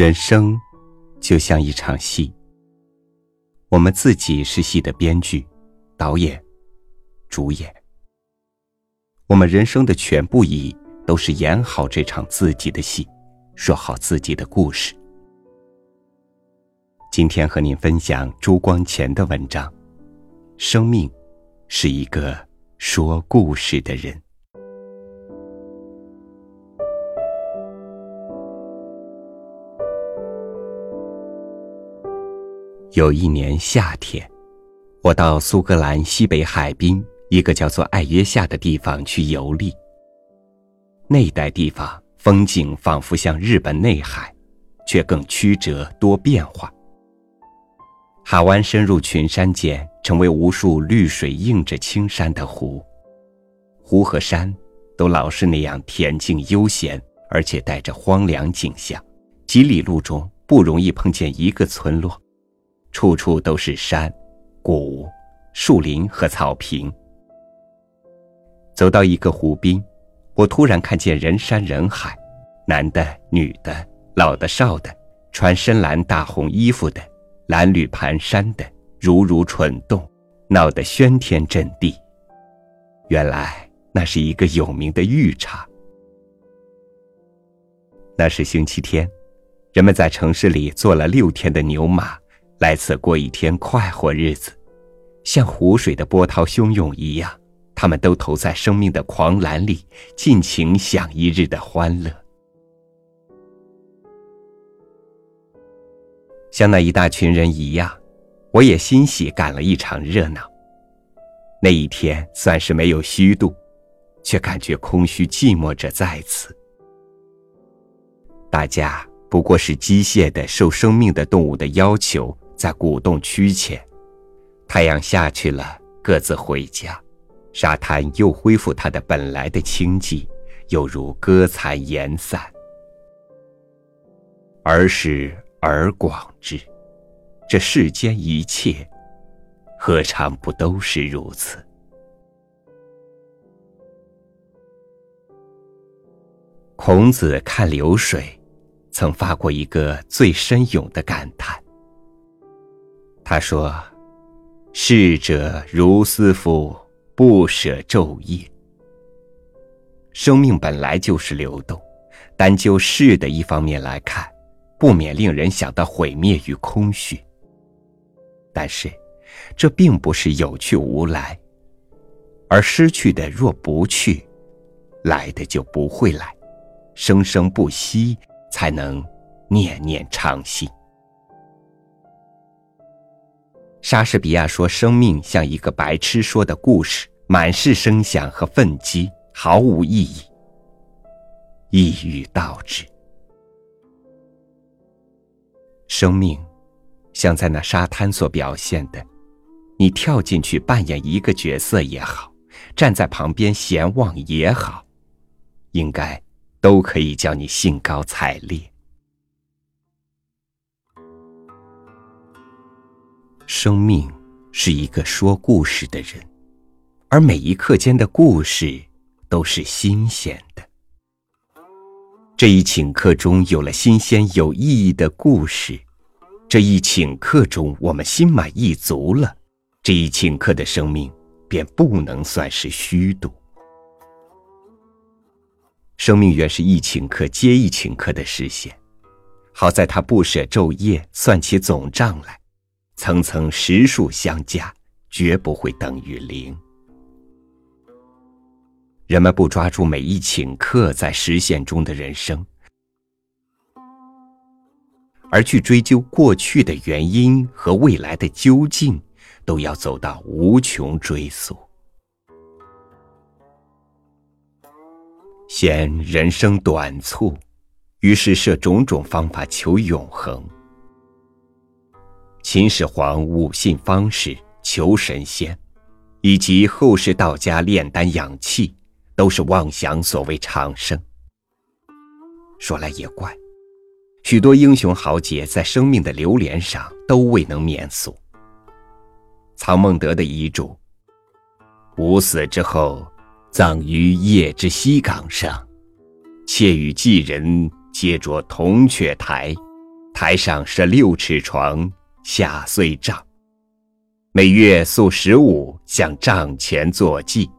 人生就像一场戏，我们自己是戏的编剧、导演、主演。我们人生的全部意义都是演好这场自己的戏，说好自己的故事。今天和您分享朱光潜的文章：生命是一个说故事的人。有一年夏天，我到苏格兰西北海滨一个叫做艾约夏的地方去游历。那一带地方风景仿佛像日本内海，却更曲折多变化。海湾深入群山间，成为无数绿水映着青山的湖。湖和山都老是那样恬静悠闲，而且带着荒凉景象。几里路中不容易碰见一个村落。处处都是山、谷、树林和草坪。走到一个湖边，我突然看见人山人海，男的、女的、老的、少的，穿深蓝大红衣服的，蓝缕蹒跚的，如如蠢动，闹得喧天震地。原来那是一个有名的浴场。那是星期天，人们在城市里坐了六天的牛马。来此过一天快活日子，像湖水的波涛汹涌一样，他们都投在生命的狂澜里，尽情享一日的欢乐。像那一大群人一样，我也欣喜赶了一场热闹。那一天算是没有虚度，却感觉空虚寂寞着在此。大家不过是机械的受生命的动物的要求。在鼓动驱遣，太阳下去了，各自回家，沙滩又恢复它的本来的清寂，犹如歌残言散。而时而广之，这世间一切，何尝不都是如此？孔子看流水，曾发过一个最深勇的感叹。他说：“逝者如斯夫，不舍昼夜。生命本来就是流动，单就逝的一方面来看，不免令人想到毁灭与空虚。但是，这并不是有去无来，而失去的若不去，来的就不会来，生生不息，才能念念常新。”莎士比亚说：“生命像一个白痴说的故事，满是声响和愤激，毫无意义。”一语道之。生命，像在那沙滩所表现的，你跳进去扮演一个角色也好，站在旁边闲望也好，应该都可以叫你兴高采烈。生命是一个说故事的人，而每一刻间的故事都是新鲜的。这一顷刻中有了新鲜有意义的故事，这一顷刻中我们心满意足了，这一顷刻的生命便不能算是虚度。生命原是一顷刻接一顷刻的实现，好在他不舍昼夜算起总账来。层层实数相加，绝不会等于零。人们不抓住每一顷刻在实现中的人生，而去追究过去的原因和未来的究竟，都要走到无穷追溯。嫌人生短促，于是设种种方法求永恒。秦始皇五信方士求神仙，以及后世道家炼丹养气，都是妄想所谓长生。说来也怪，许多英雄豪杰在生命的流连上都未能免俗。曹孟德的遗嘱：吾死之后，葬于邺之西岗上，妾与妓人皆着铜雀台，台上设六尺床，下岁账。每月宿十五，向帐前作祭。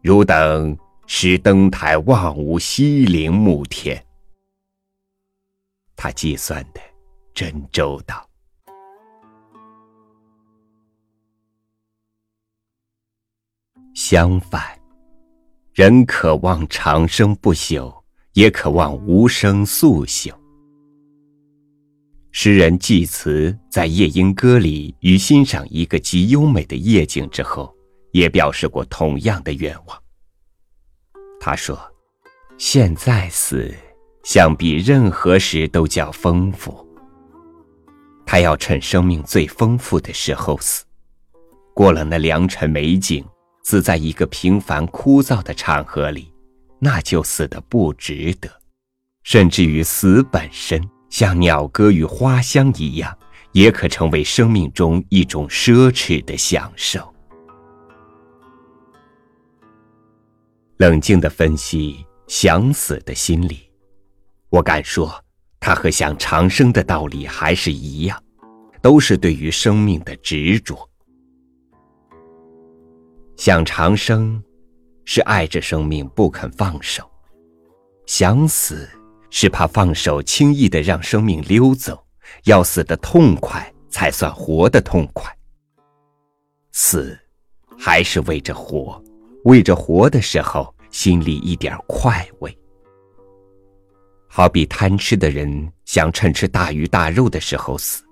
汝等使登台望吾西陵墓天。他计算的真周到。相反，人渴望长生不朽，也渴望无声速朽。诗人济慈在《夜莺歌》里，于欣赏一个极优美的夜景之后，也表示过同样的愿望。他说：“现在死，相比任何时都叫丰富。他要趁生命最丰富的时候死，过了那良辰美景，死在一个平凡枯燥的场合里，那就死得不值得，甚至于死本身。”像鸟歌与花香一样，也可成为生命中一种奢侈的享受。冷静的分析想死的心理，我敢说，它和想长生的道理还是一样，都是对于生命的执着。想长生，是爱着生命不肯放手；想死。是怕放手，轻易的让生命溜走，要死的痛快才算活的痛快。死，还是为着活，为着活的时候心里一点快慰。好比贪吃的人想趁吃大鱼大肉的时候死，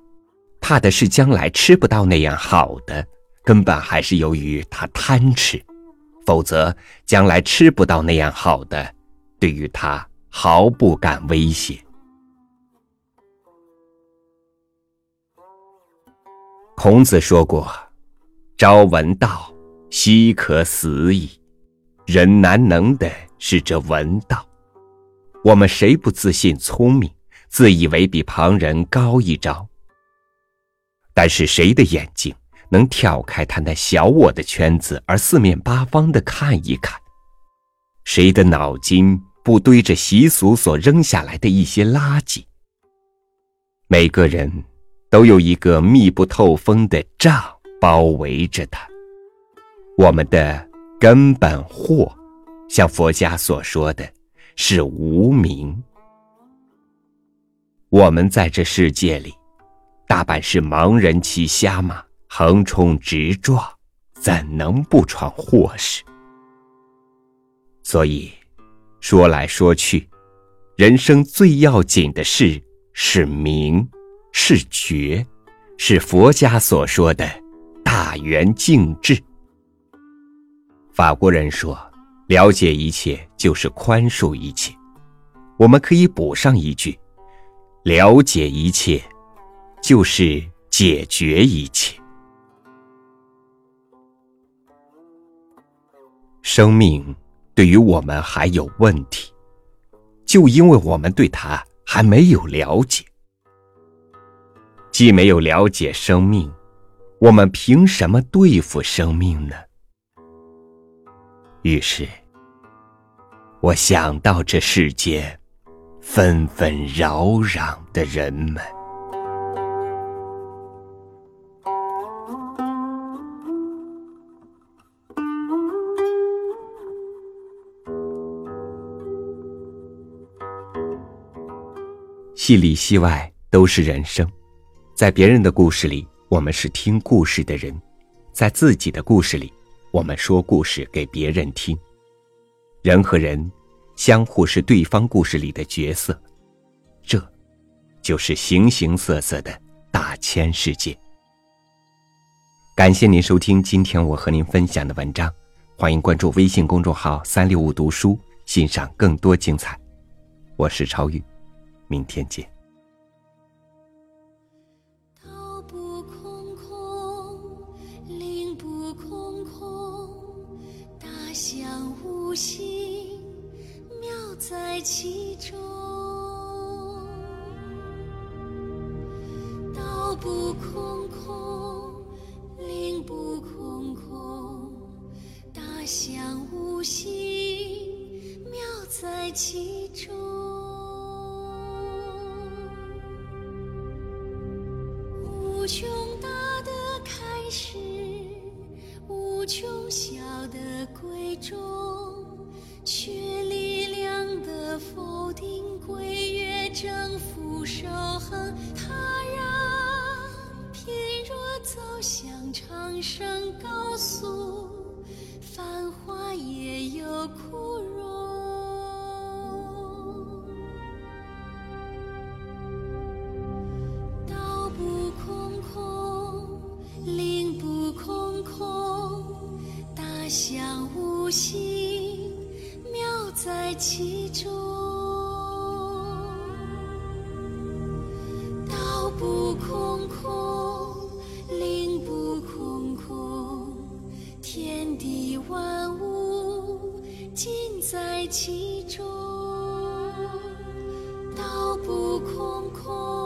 怕的是将来吃不到那样好的，根本还是由于他贪吃，否则将来吃不到那样好的，对于他。毫不敢威胁。孔子说过：“朝闻道，夕可死矣。”人难能的是这闻道。我们谁不自信聪明，自以为比旁人高一招？但是谁的眼睛能跳开他那小我的圈子，而四面八方的看一看？谁的脑筋？不堆着习俗所扔下来的一些垃圾。每个人都有一个密不透风的障包围着他。我们的根本祸，像佛家所说的，是无名。我们在这世界里，大半是盲人骑瞎马，横冲直撞，怎能不闯祸事？所以。说来说去，人生最要紧的事是明，是觉，是佛家所说的大圆净智。法国人说：“了解一切就是宽恕一切。”我们可以补上一句：“了解一切，就是解决一切。”生命。对于我们还有问题，就因为我们对他还没有了解，既没有了解生命，我们凭什么对付生命呢？于是，我想到这世间纷纷扰攘的人们。戏里戏外都是人生，在别人的故事里，我们是听故事的人；在自己的故事里，我们说故事给别人听。人和人相互是对方故事里的角色，这，就是形形色色的大千世界。感谢您收听今天我和您分享的文章，欢迎关注微信公众号“三六五读书”，欣赏更多精彩。我是超宇。明天见。道不空空，灵不空空，大象无形，妙在其中。道不空空，灵不空空，大象无形，妙在其中。声告诉：繁华也有枯荣。道不空空，灵不空空，大象无形，妙在其中。道不空空。天地万物尽在其中。道不空空，